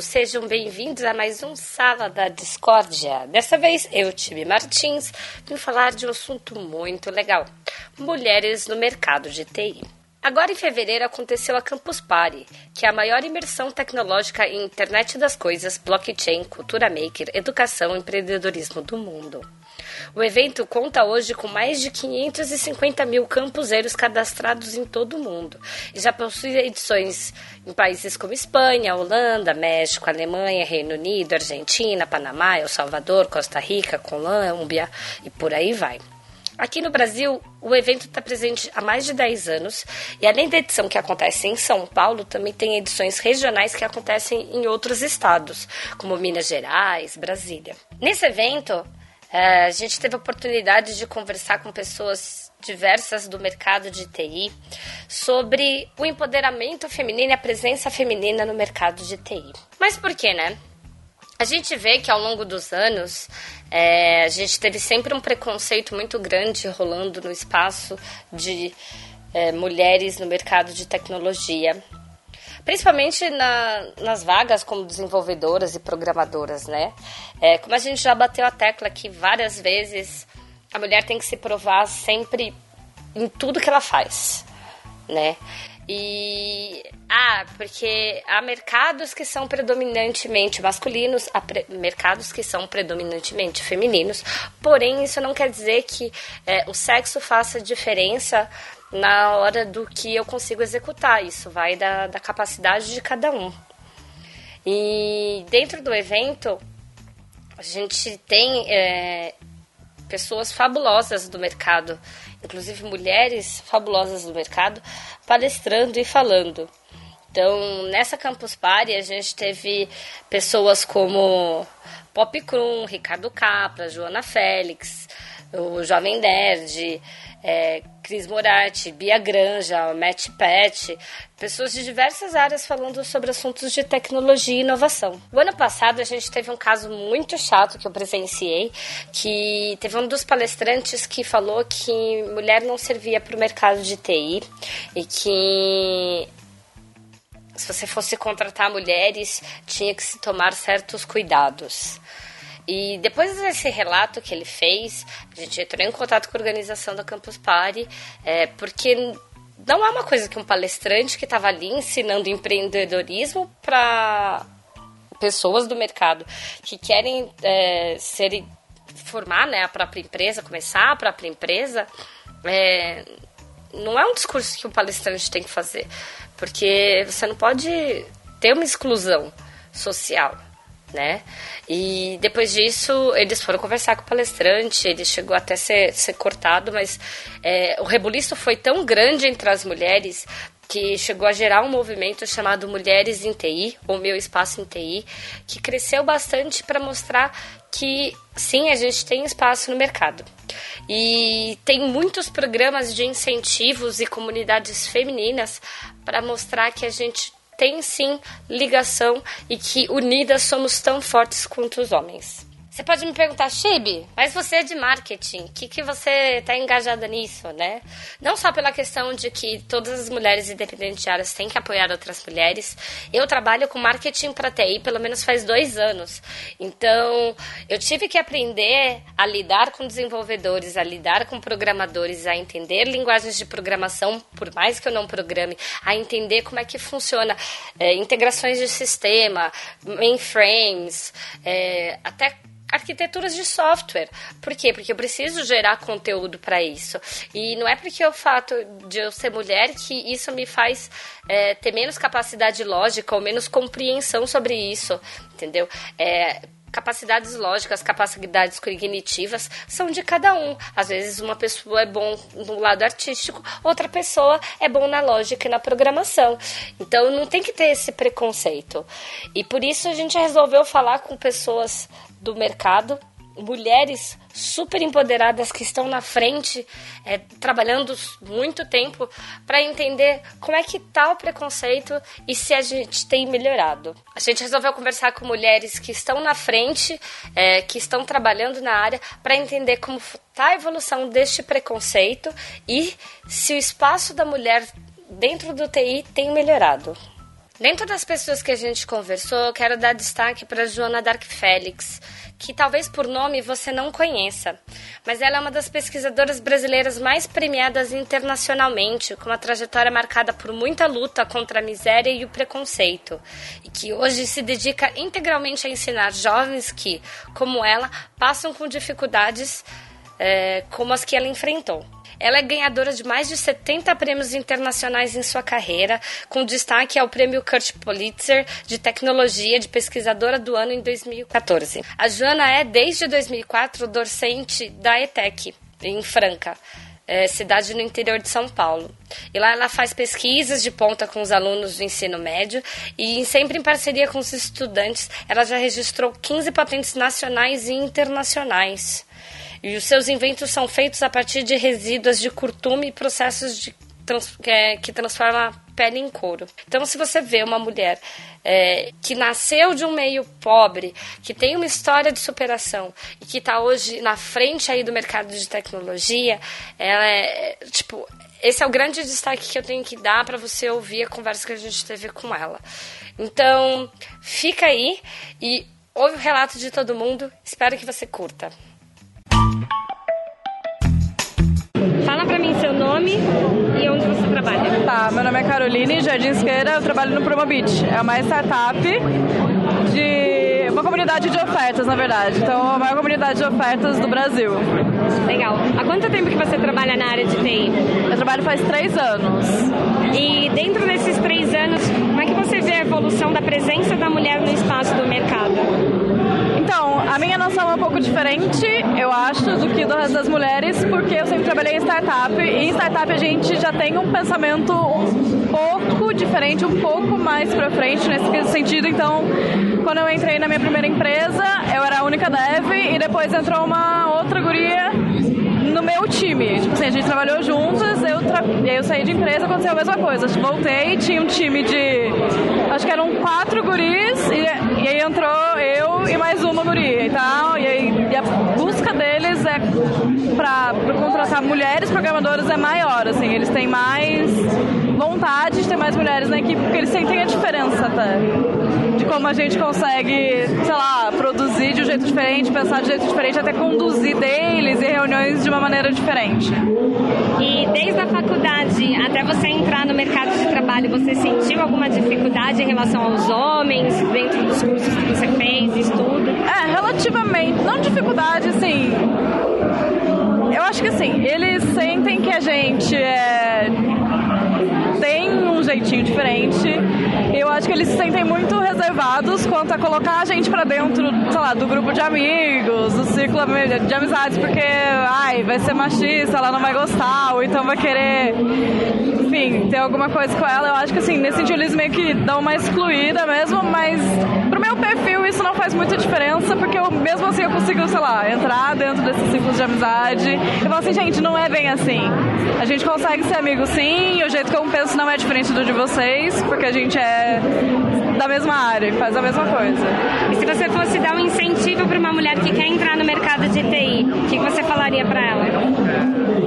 Sejam bem-vindos a mais um Sala da Discórdia. Dessa vez, eu, Tibi Martins, vim falar de um assunto muito legal: mulheres no mercado de TI. Agora em fevereiro aconteceu a Campus Party, que é a maior imersão tecnológica em internet das coisas, blockchain, cultura maker, educação e empreendedorismo do mundo. O evento conta hoje com mais de 550 mil campuseiros cadastrados em todo o mundo e já possui edições em países como Espanha, Holanda, México, Alemanha, Reino Unido, Argentina, Panamá, El Salvador, Costa Rica, Colômbia e por aí vai. Aqui no Brasil, o evento está presente há mais de 10 anos e, além da edição que acontece em São Paulo, também tem edições regionais que acontecem em outros estados, como Minas Gerais, Brasília. Nesse evento, a gente teve a oportunidade de conversar com pessoas diversas do mercado de TI sobre o empoderamento feminino e a presença feminina no mercado de TI. Mas por quê, né? A gente vê que ao longo dos anos é, a gente teve sempre um preconceito muito grande rolando no espaço de é, mulheres no mercado de tecnologia, principalmente na, nas vagas como desenvolvedoras e programadoras, né? É, como a gente já bateu a tecla aqui várias vezes, a mulher tem que se provar sempre em tudo que ela faz, né? E ah, porque há mercados que são predominantemente masculinos, há pre mercados que são predominantemente femininos. Porém, isso não quer dizer que é, o sexo faça diferença na hora do que eu consigo executar. Isso vai da, da capacidade de cada um. E dentro do evento, a gente tem é, pessoas fabulosas do mercado, inclusive mulheres fabulosas do mercado, palestrando e falando. Então, nessa Campus Party, a gente teve pessoas como Pop Krum, Ricardo Capra, Joana Félix, o Jovem Nerd, é, Cris Moratti, Bia Granja, Matt Pet, pessoas de diversas áreas falando sobre assuntos de tecnologia e inovação. O ano passado a gente teve um caso muito chato que eu presenciei, que teve um dos palestrantes que falou que mulher não servia para o mercado de TI e que se você fosse contratar mulheres tinha que se tomar certos cuidados. E depois desse relato que ele fez, a gente entrou em contato com a organização da Campus Party, é, porque não é uma coisa que um palestrante que estava ali ensinando empreendedorismo para pessoas do mercado que querem é, ser, formar né, a própria empresa, começar a própria empresa, é, não é um discurso que um palestrante tem que fazer, porque você não pode ter uma exclusão social né? E depois disso, eles foram conversar com o palestrante, ele chegou até ser, ser cortado, mas é, o rebuliço foi tão grande entre as mulheres que chegou a gerar um movimento chamado Mulheres em TI, ou Meu Espaço em TI, que cresceu bastante para mostrar que sim, a gente tem espaço no mercado. E tem muitos programas de incentivos e comunidades femininas para mostrar que a gente tem sim ligação e que unidas somos tão fortes quanto os homens. Você pode me perguntar, Chibi, mas você é de marketing, o que, que você está engajada nisso, né? Não só pela questão de que todas as mulheres independentes têm que apoiar outras mulheres. Eu trabalho com marketing para TI pelo menos faz dois anos. Então, eu tive que aprender a lidar com desenvolvedores, a lidar com programadores, a entender linguagens de programação, por mais que eu não programe, a entender como é que funciona é, integrações de sistema, mainframes, é, até arquiteturas de software. Por quê? Porque eu preciso gerar conteúdo para isso. E não é porque o fato de eu ser mulher que isso me faz é, ter menos capacidade lógica ou menos compreensão sobre isso, entendeu? É, Capacidades lógicas, capacidades cognitivas são de cada um. Às vezes uma pessoa é bom no lado artístico, outra pessoa é bom na lógica e na programação. Então não tem que ter esse preconceito. E por isso a gente resolveu falar com pessoas do mercado mulheres super empoderadas que estão na frente, é, trabalhando muito tempo para entender como é que tá o preconceito e se a gente tem melhorado. A gente resolveu conversar com mulheres que estão na frente, é, que estão trabalhando na área, para entender como está a evolução deste preconceito e se o espaço da mulher dentro do TI tem melhorado. Dentro das pessoas que a gente conversou, quero dar destaque para Joana Dark Félix, que talvez por nome você não conheça, mas ela é uma das pesquisadoras brasileiras mais premiadas internacionalmente, com uma trajetória marcada por muita luta contra a miséria e o preconceito, e que hoje se dedica integralmente a ensinar jovens que, como ela, passam com dificuldades é, como as que ela enfrentou. Ela é ganhadora de mais de 70 prêmios internacionais em sua carreira, com destaque ao prêmio Kurt Pulitzer de Tecnologia de Pesquisadora do Ano em 2014. A Joana é, desde 2004, docente da ETEC, em Franca. É, cidade no interior de São Paulo. E lá ela faz pesquisas de ponta com os alunos do ensino médio e sempre em parceria com os estudantes, ela já registrou 15 patentes nacionais e internacionais. E os seus inventos são feitos a partir de resíduos de curtume e processos de trans, é, que transformam a pele em couro. Então, se você vê uma mulher é, que nasceu de um meio pobre, que tem uma história de superação e que está hoje na frente aí do mercado de tecnologia, ela é tipo esse é o grande destaque que eu tenho que dar para você ouvir a conversa que a gente teve com ela. Então, fica aí e ouve o relato de todo mundo. Espero que você curta. Fala pra mim seu nome e onde você trabalha. Tá, meu nome é Caroline Jardinsqueira, eu trabalho no Promobit. É uma startup de uma comunidade de ofertas, na verdade. Então, a maior comunidade de ofertas do Brasil. Legal. Há quanto tempo que você trabalha na área de TI? Eu trabalho faz três anos. E dentro desses três anos, como é que você vê a evolução da presença da mulher no espaço do mercado? Então, a minha noção é um pouco diferente, eu acho, do que do resto das mulheres, porque eu sempre trabalhei em startup e em startup a gente já tem um pensamento um pouco diferente, um pouco mais pra frente nesse sentido. Então, quando eu entrei na minha primeira empresa, eu era a única dev e depois entrou uma outra guria no meu time. Tipo assim, a gente trabalhou juntas, eu tra... e aí eu saí de empresa, aconteceu a mesma coisa. Voltei, tinha um time de. Acho que eram quatro guris, e, e aí entrou eu e mais uma guria e tal. E, aí, e a busca deles é para contratar mulheres programadoras é maior, assim, eles têm mais vontade de ter mais mulheres na equipe, porque eles sentem a diferença até. De como a gente consegue, sei lá, produzir de um jeito diferente, pensar de um jeito diferente, até conduzir deles e reuniões de uma maneira diferente. E desde a faculdade até você entrar no mercado de trabalho, você sentiu alguma dificuldade em relação aos homens dentro dos cursos que você fez, estudo? É, relativamente. Não dificuldade, assim. Eu acho que assim, eles sentem que a gente é jeitinho diferente. Eu acho que eles se sentem muito reservados quanto a colocar a gente pra dentro, sei lá, do grupo de amigos, do ciclo de amizades, porque, ai, vai ser machista, ela não vai gostar, ou então vai querer, enfim, ter alguma coisa com ela. Eu acho que, assim, nesse sentido eles meio que dão uma excluída mesmo, mas pro meu perfil isso não faz muita diferença, porque eu, mesmo assim eu consigo, sei lá, entrar dentro desses ciclos de amizade e falar assim, gente, não é bem assim. A gente consegue ser amigo sim, o jeito que eu penso não é diferente do de vocês, porque a gente é da mesma área, faz a mesma coisa. E se você fosse dar um incentivo para uma mulher que quer entrar no mercado de TI, o que você falaria para ela?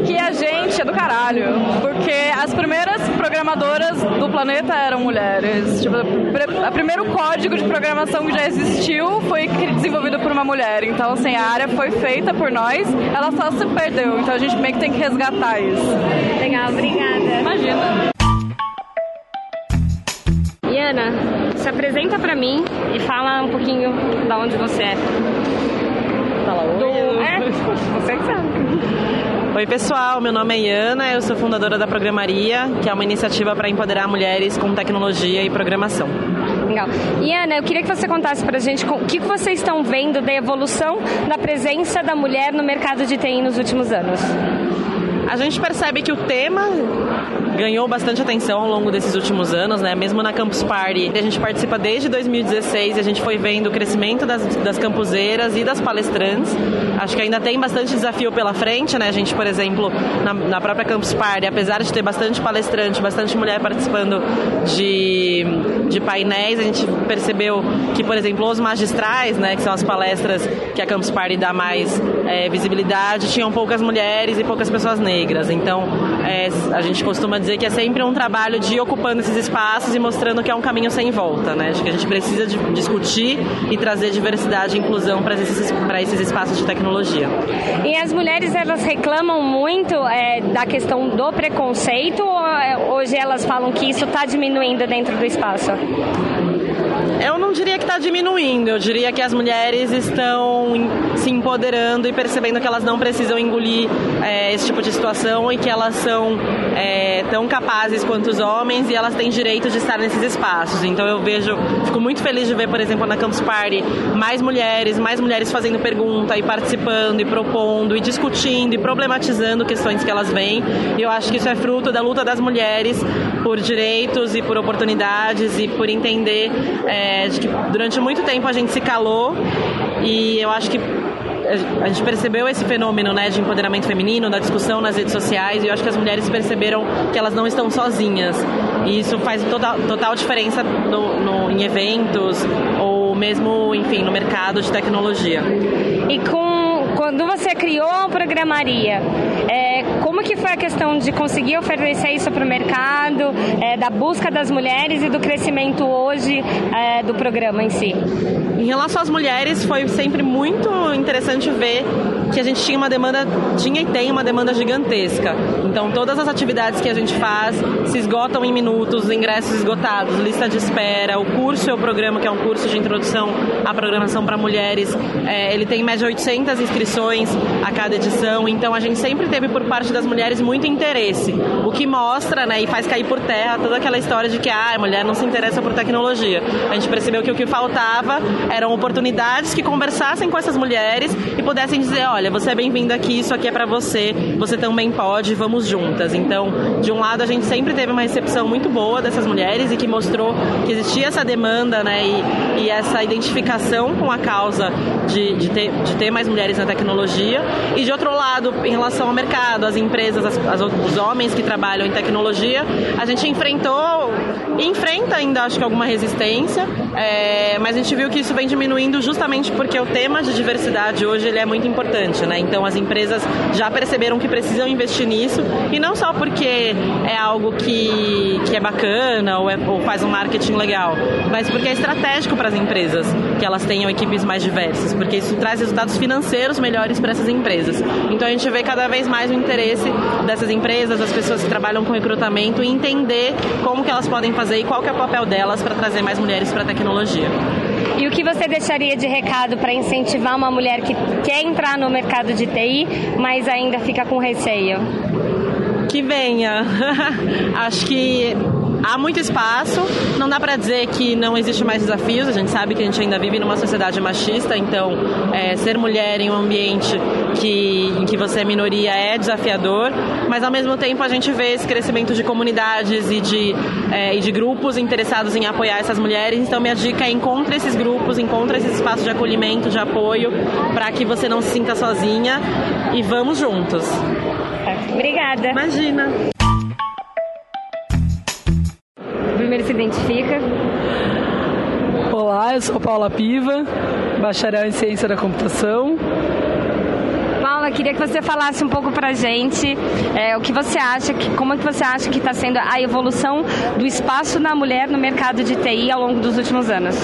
Que a gente é do caralho, porque as primeiras programadoras do planeta eram mulheres. Tipo, o primeiro código de programação que já existiu foi desenvolvido por uma mulher. Então, assim, a área foi feita por nós, ela só se perdeu. Então a gente meio que tem que resgatar isso. Legal, obrigada. Imagina. Ana, se apresenta pra mim e fala um pouquinho da onde você é. Fala oi. Do... É, você que sabe. Oi pessoal, meu nome é Iana, eu sou fundadora da Programaria, que é uma iniciativa para empoderar mulheres com tecnologia e programação. Legal. Ana, eu queria que você contasse pra gente o que vocês estão vendo da evolução da presença da mulher no mercado de TI nos últimos anos. A gente percebe que o tema ganhou bastante atenção ao longo desses últimos anos, né? Mesmo na Campus Party, a gente participa desde 2016 e a gente foi vendo o crescimento das, das campuseiras e das palestrantes. Acho que ainda tem bastante desafio pela frente, né? A gente, por exemplo, na, na própria Campus Party, apesar de ter bastante palestrante, bastante mulher participando de, de painéis, a gente percebeu que, por exemplo, os magistrais, né? Que são as palestras que a Campus Party dá mais é, visibilidade, tinham poucas mulheres e poucas pessoas negras. Então, é, a gente costuma dizer que é sempre um trabalho de ir ocupando esses espaços e mostrando que é um caminho sem volta, né? Acho que a gente precisa de discutir e trazer diversidade e inclusão para esses, esses espaços de tecnologia. E as mulheres, elas reclamam muito é, da questão do preconceito ou é, hoje elas falam que isso está diminuindo dentro do espaço? Eu não diria que está diminuindo, eu diria que as mulheres estão se empoderando e percebendo que elas não precisam engolir é, esse tipo de situação e que elas são é, tão capazes quanto os homens e elas têm direito de estar nesses espaços. Então eu vejo, fico muito feliz de ver, por exemplo, na Campus Party, mais mulheres, mais mulheres fazendo pergunta e participando e propondo e discutindo e problematizando questões que elas veem. E eu acho que isso é fruto da luta das mulheres por direitos e por oportunidades e por entender é, de que durante muito tempo a gente se calou e eu acho que a gente percebeu esse fenômeno né, de empoderamento feminino, da discussão nas redes sociais, e eu acho que as mulheres perceberam que elas não estão sozinhas. E isso faz total, total diferença no, no, em eventos ou mesmo, enfim, no mercado de tecnologia. E com quando você criou a programaria, é, como que foi a questão de conseguir oferecer isso para o mercado, é, da busca das mulheres e do crescimento hoje é, do programa em si? Em relação às mulheres, foi sempre muito interessante ver que a gente tinha uma demanda, tinha e tem uma demanda gigantesca. Então, todas as atividades que a gente faz se esgotam em minutos, ingressos esgotados, lista de espera. O curso é o programa, que é um curso de introdução à programação para mulheres. É, ele tem em média 800 inscrições a cada edição. Então, a gente sempre teve por parte das mulheres muito interesse. O que mostra né, e faz cair por terra toda aquela história de que ah, a mulher não se interessa por tecnologia. A gente percebeu que o que faltava eram oportunidades que conversassem com essas mulheres e pudessem dizer: olha, olha, você é bem-vindo aqui, isso aqui é para você, você também pode, vamos juntas. Então, de um lado, a gente sempre teve uma recepção muito boa dessas mulheres e que mostrou que existia essa demanda, né, e, e essa identificação com a causa de, de, ter, de ter mais mulheres na tecnologia. E de outro lado, em relação ao mercado, as empresas, as, as, os homens que trabalham em tecnologia, a gente enfrentou enfrenta ainda, acho que, alguma resistência, é, mas a gente viu que isso vem diminuindo justamente porque o tema de diversidade hoje ele é muito importante né? Então as empresas já perceberam que precisam investir nisso e não só porque é algo que, que é bacana ou, é, ou faz um marketing legal, mas porque é estratégico para as empresas que elas tenham equipes mais diversas, porque isso traz resultados financeiros melhores para essas empresas. Então a gente vê cada vez mais o interesse dessas empresas, das pessoas que trabalham com recrutamento, entender como que elas podem fazer e qual que é o papel delas para trazer mais mulheres para a tecnologia. E o que você deixaria de recado para incentivar uma mulher que quer entrar no mercado de TI, mas ainda fica com receio? Que venha. Acho que há muito espaço. Não dá para dizer que não existe mais desafios. A gente sabe que a gente ainda vive numa sociedade machista, então é, ser mulher em um ambiente que, em que você é minoria é desafiador. Mas ao mesmo tempo a gente vê esse crescimento de comunidades e de, é, e de grupos interessados em apoiar essas mulheres. Então minha dica é encontre esses grupos, encontre esses espaços de acolhimento, de apoio, para que você não se sinta sozinha e vamos juntos. Obrigada. Imagina primeiro se identifica. Olá, eu sou Paula Piva, bacharel em Ciência da Computação. Paula, queria que você falasse um pouco pra gente é, o que você acha, que, como é que você acha que está sendo a evolução do espaço da mulher no mercado de TI ao longo dos últimos anos.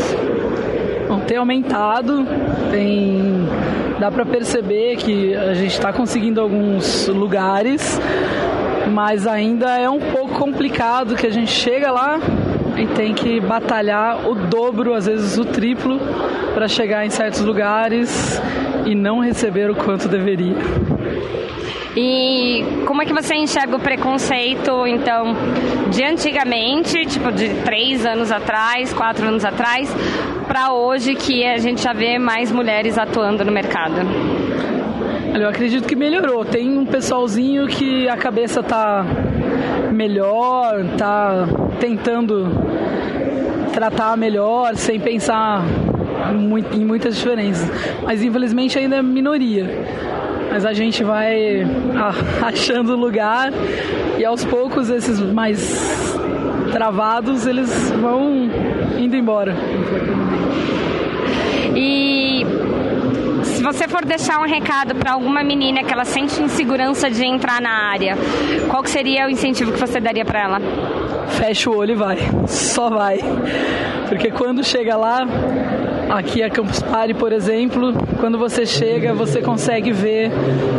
Bom, tem aumentado, tem dá para perceber que a gente está conseguindo alguns lugares, mas ainda é um pouco complicado que a gente chega lá e tem que batalhar o dobro, às vezes o triplo, para chegar em certos lugares e não receber o quanto deveria. E como é que você enxerga o preconceito, então, de antigamente, tipo de três anos atrás, quatro anos atrás, para hoje que a gente já vê mais mulheres atuando no mercado? Eu acredito que melhorou. Tem um pessoalzinho que a cabeça tá melhor, tá tentando tratar melhor, sem pensar em muitas diferenças. Mas infelizmente ainda é minoria. Mas a gente vai achando lugar e aos poucos esses mais travados eles vão indo embora. E se você for deixar um recado para alguma menina que ela sente insegurança de entrar na área, qual seria o incentivo que você daria para ela? Fecha o olho e vai. Só vai. Porque quando chega lá, aqui a Campus Party, por exemplo, quando você chega, você consegue ver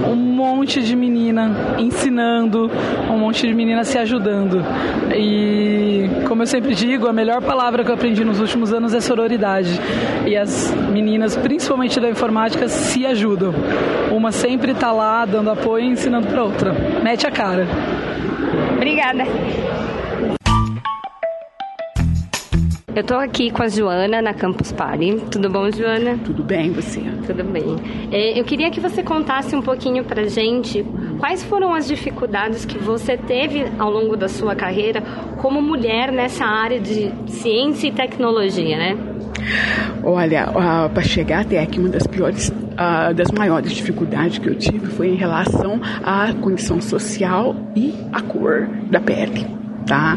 um monte de menina ensinando, um monte de menina se ajudando. E como eu sempre digo, a melhor palavra que eu aprendi nos últimos anos é sororidade. E as meninas, principalmente da informática, se ajudam. Uma sempre está lá dando apoio e ensinando para outra. Mete a cara. Obrigada. Eu estou aqui com a Joana na Campus Party. Tudo bom, Joana? Tudo bem, você? Tudo bem. É, eu queria que você contasse um pouquinho pra gente quais foram as dificuldades que você teve ao longo da sua carreira como mulher nessa área de ciência e tecnologia, né? Olha, uh, para chegar até aqui, uma das piores, uh, das maiores dificuldades que eu tive foi em relação à condição social e à cor da pele tá?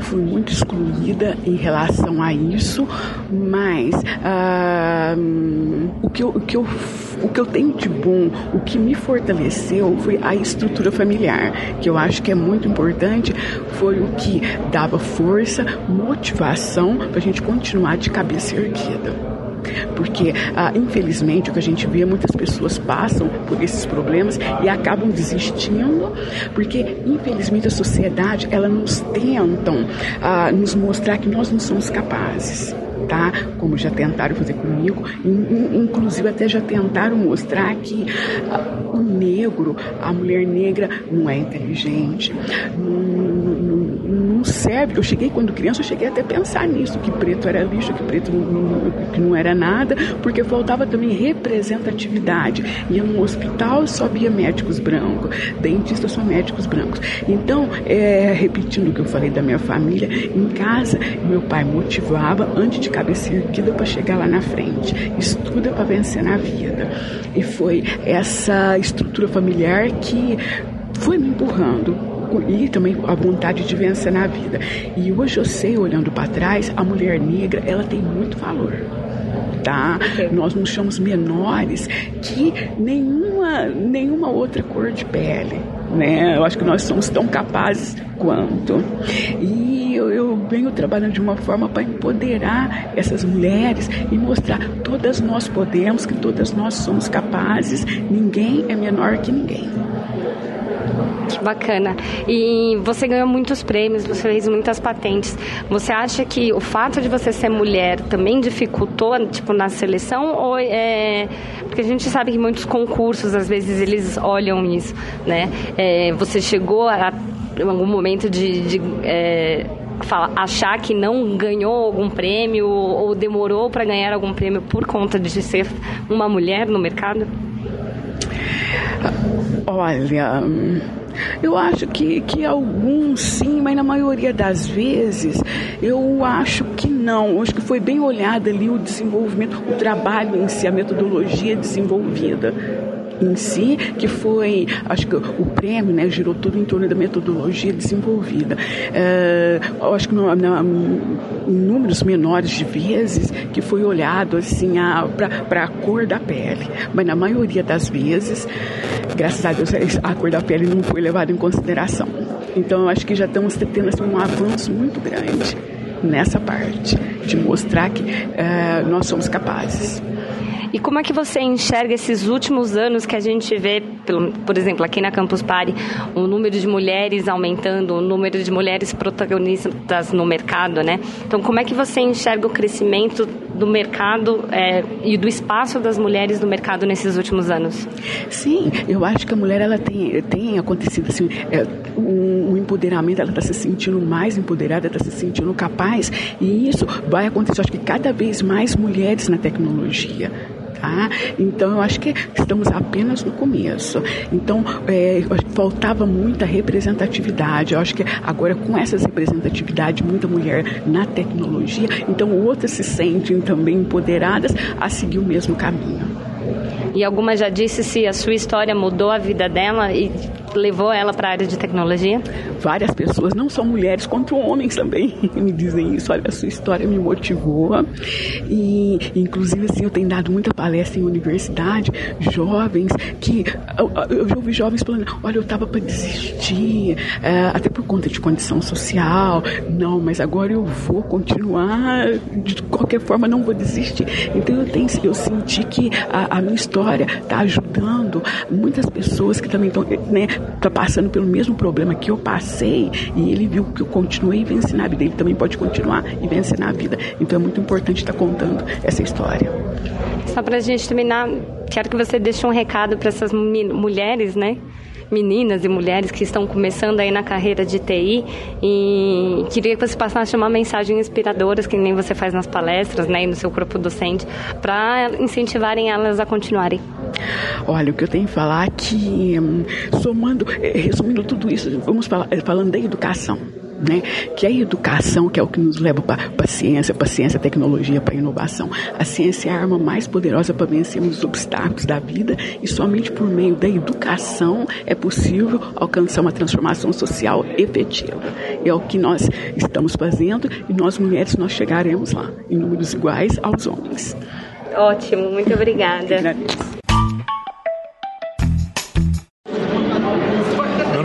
Fui muito excluída em relação a isso, mas uh, o, que eu, o, que eu, o que eu tenho de bom, o que me fortaleceu foi a estrutura familiar, que eu acho que é muito importante, foi o que dava força, motivação para a gente continuar de cabeça erguida. Porque, ah, infelizmente, o que a gente vê, muitas pessoas passam por esses problemas e acabam desistindo, porque, infelizmente, a sociedade, ela nos tentam ah, nos mostrar que nós não somos capazes. Tá? Como já tentaram fazer comigo, inclusive até já tentaram mostrar que ah, o negro, a mulher negra, não é inteligente, não, serve. Eu cheguei quando criança, eu cheguei até a pensar nisso, que preto era lixo, que preto não, que não era nada, porque faltava também representatividade. Ia num hospital, só via médicos brancos, dentistas só médicos brancos. Então, é, repetindo o que eu falei da minha família, em casa, meu pai motivava antes de cabeça erguida para chegar lá na frente. Estuda para vencer na vida. E foi essa estrutura familiar que foi me empurrando e também a vontade de vencer na vida. E hoje eu sei, olhando para trás, a mulher negra, ela tem muito valor. Tá? Nós nos chamamos menores que nenhuma, nenhuma outra cor de pele. Né? Eu acho que nós somos tão capazes quanto. E eu, eu venho trabalhando de uma forma para empoderar essas mulheres e mostrar todas nós podemos, que todas nós somos capazes, ninguém é menor que ninguém. Que bacana. E você ganhou muitos prêmios, você fez muitas patentes. Você acha que o fato de você ser mulher também dificultou, tipo, na seleção? Ou é... Porque a gente sabe que muitos concursos, às vezes, eles olham isso, né? É, você chegou a, em algum momento de... de é... Achar que não ganhou algum prêmio ou demorou para ganhar algum prêmio por conta de ser uma mulher no mercado? Olha, eu acho que, que alguns sim, mas na maioria das vezes eu acho que não. Eu acho que foi bem olhado ali o desenvolvimento, o trabalho em si, a metodologia desenvolvida em si, que foi, acho que o prêmio, né, girou tudo em torno da metodologia desenvolvida. É, acho que no, em números menores de vezes que foi olhado assim para a cor da pele, mas na maioria das vezes, graças a Deus, a cor da pele não foi levada em consideração. Então, acho que já estamos tendo assim, um avanço muito grande nessa parte de mostrar que é, nós somos capazes. E como é que você enxerga esses últimos anos que a gente vê, por exemplo, aqui na Campus Party, o número de mulheres aumentando, o número de mulheres protagonistas no mercado, né? Então, como é que você enxerga o crescimento do mercado é, e do espaço das mulheres no mercado nesses últimos anos? Sim, eu acho que a mulher ela tem, tem acontecido assim, é, um, um empoderamento, ela está se sentindo mais empoderada, está se sentindo capaz e isso vai acontecer. Acho que cada vez mais mulheres na tecnologia. Tá? Então, eu acho que estamos apenas no começo. Então, é, faltava muita representatividade. Eu acho que agora, com essa representatividade, muita mulher na tecnologia, então outras se sentem também empoderadas a seguir o mesmo caminho. E alguma já disse se a sua história mudou a vida dela e levou ela para a área de tecnologia? Várias pessoas, não só mulheres, quanto homens também, me dizem isso. Olha, a sua história me motivou. E, inclusive, assim, eu tenho dado muita palestra em universidade, jovens que. Eu, eu já ouvi jovens falando: olha, eu estava para desistir, é, até por conta de condição social. Não, mas agora eu vou continuar, de qualquer forma, não vou desistir. Então, eu, tenho, eu senti que a, a minha história está ajudando muitas pessoas que também estão né, tá passando pelo mesmo problema que eu passei e ele viu que eu continuei vencendo na vida. Ele também pode continuar e vencer na vida. Então é muito importante estar tá contando essa história. Só para a gente terminar, quero que você deixe um recado para essas mulheres, né? Meninas e mulheres que estão começando aí na carreira de TI e queria que você passasse uma mensagem inspiradora, que nem você faz nas palestras, né, e no seu corpo docente, para incentivarem elas a continuarem. Olha, o que eu tenho que falar é que, hum, somando, eh, resumindo tudo isso, vamos falar, eh, falando da educação né? que a educação, que é o que nos leva para a ciência, para a ciência, tecnologia, para a inovação. A ciência é a arma mais poderosa para vencermos os obstáculos da vida e somente por meio da educação é possível alcançar uma transformação social efetiva. É o que nós estamos fazendo e nós mulheres nós chegaremos lá em números iguais aos homens. Ótimo, muito obrigada.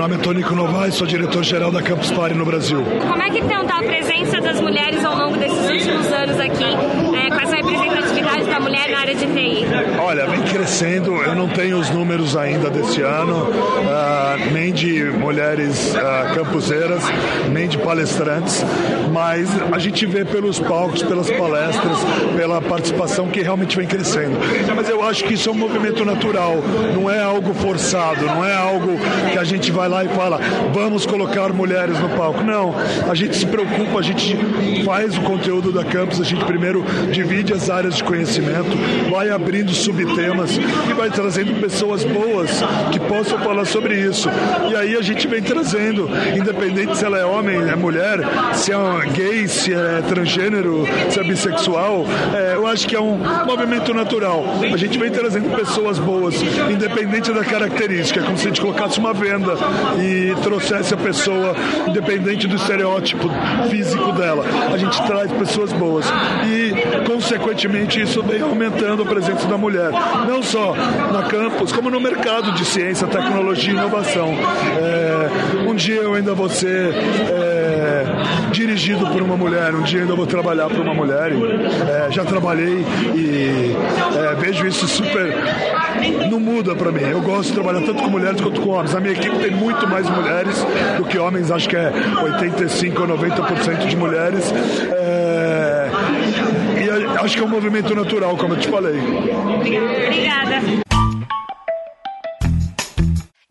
Nome é Tonico Novaes, sou diretor-geral da Campus Party no Brasil. Como é que então tá a presença das mulheres ao longo desses últimos anos aqui? É, com essa representatividade da mulher na área de TI? Olha, vem crescendo. Eu não tenho os números ainda desse ano, uh, nem de mulheres uh, campuseiras, nem de palestrantes, mas a gente vê pelos palcos, pelas palestras, pela participação que realmente vem crescendo. Mas eu acho que isso é um movimento natural, não é algo forçado, não é algo que a gente vai lá lá e fala, vamos colocar mulheres no palco. Não, a gente se preocupa, a gente faz o conteúdo da campus, a gente primeiro divide as áreas de conhecimento, vai abrindo subtemas e vai trazendo pessoas boas que possam falar sobre isso. E aí a gente vem trazendo, independente se ela é homem, é mulher, se é gay, se é transgênero, se é bissexual, é, eu acho que é um movimento natural. A gente vem trazendo pessoas boas, independente da característica, é como se a gente colocasse uma venda e trouxesse a pessoa, independente do estereótipo físico dela. A gente traz pessoas boas. E, consequentemente, isso vem aumentando a presença da mulher. Não só na campus, como no mercado de ciência, tecnologia e inovação. É, um dia eu ainda vou ser é, dirigido por uma mulher, um dia ainda vou trabalhar por uma mulher. E, é, já trabalhei e é, vejo isso super. Não muda para mim. Eu gosto de trabalhar tanto com mulheres quanto com homens. A minha equipe tem muito mais mulheres do que homens, acho que é 85 ou 90% de mulheres. É... E acho que é um movimento natural, como eu te falei. Obrigada.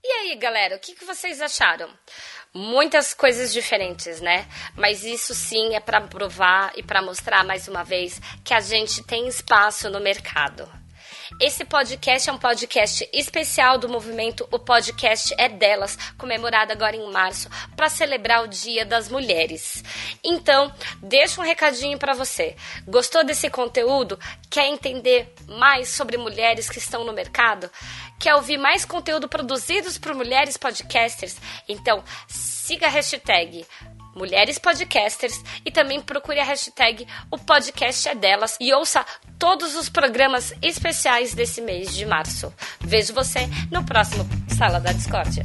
E aí, galera, o que, que vocês acharam? Muitas coisas diferentes, né? Mas isso sim é para provar e para mostrar mais uma vez que a gente tem espaço no mercado. Esse podcast é um podcast especial do movimento O Podcast é Delas, comemorado agora em março, para celebrar o Dia das Mulheres. Então, deixa um recadinho para você. Gostou desse conteúdo? Quer entender mais sobre mulheres que estão no mercado? Quer ouvir mais conteúdo produzidos por mulheres podcasters? Então, siga a hashtag Mulheres Podcasters e também procure a hashtag O Podcast é Delas e ouça todos os programas especiais desse mês de março. Vejo você no próximo Sala da Discórdia.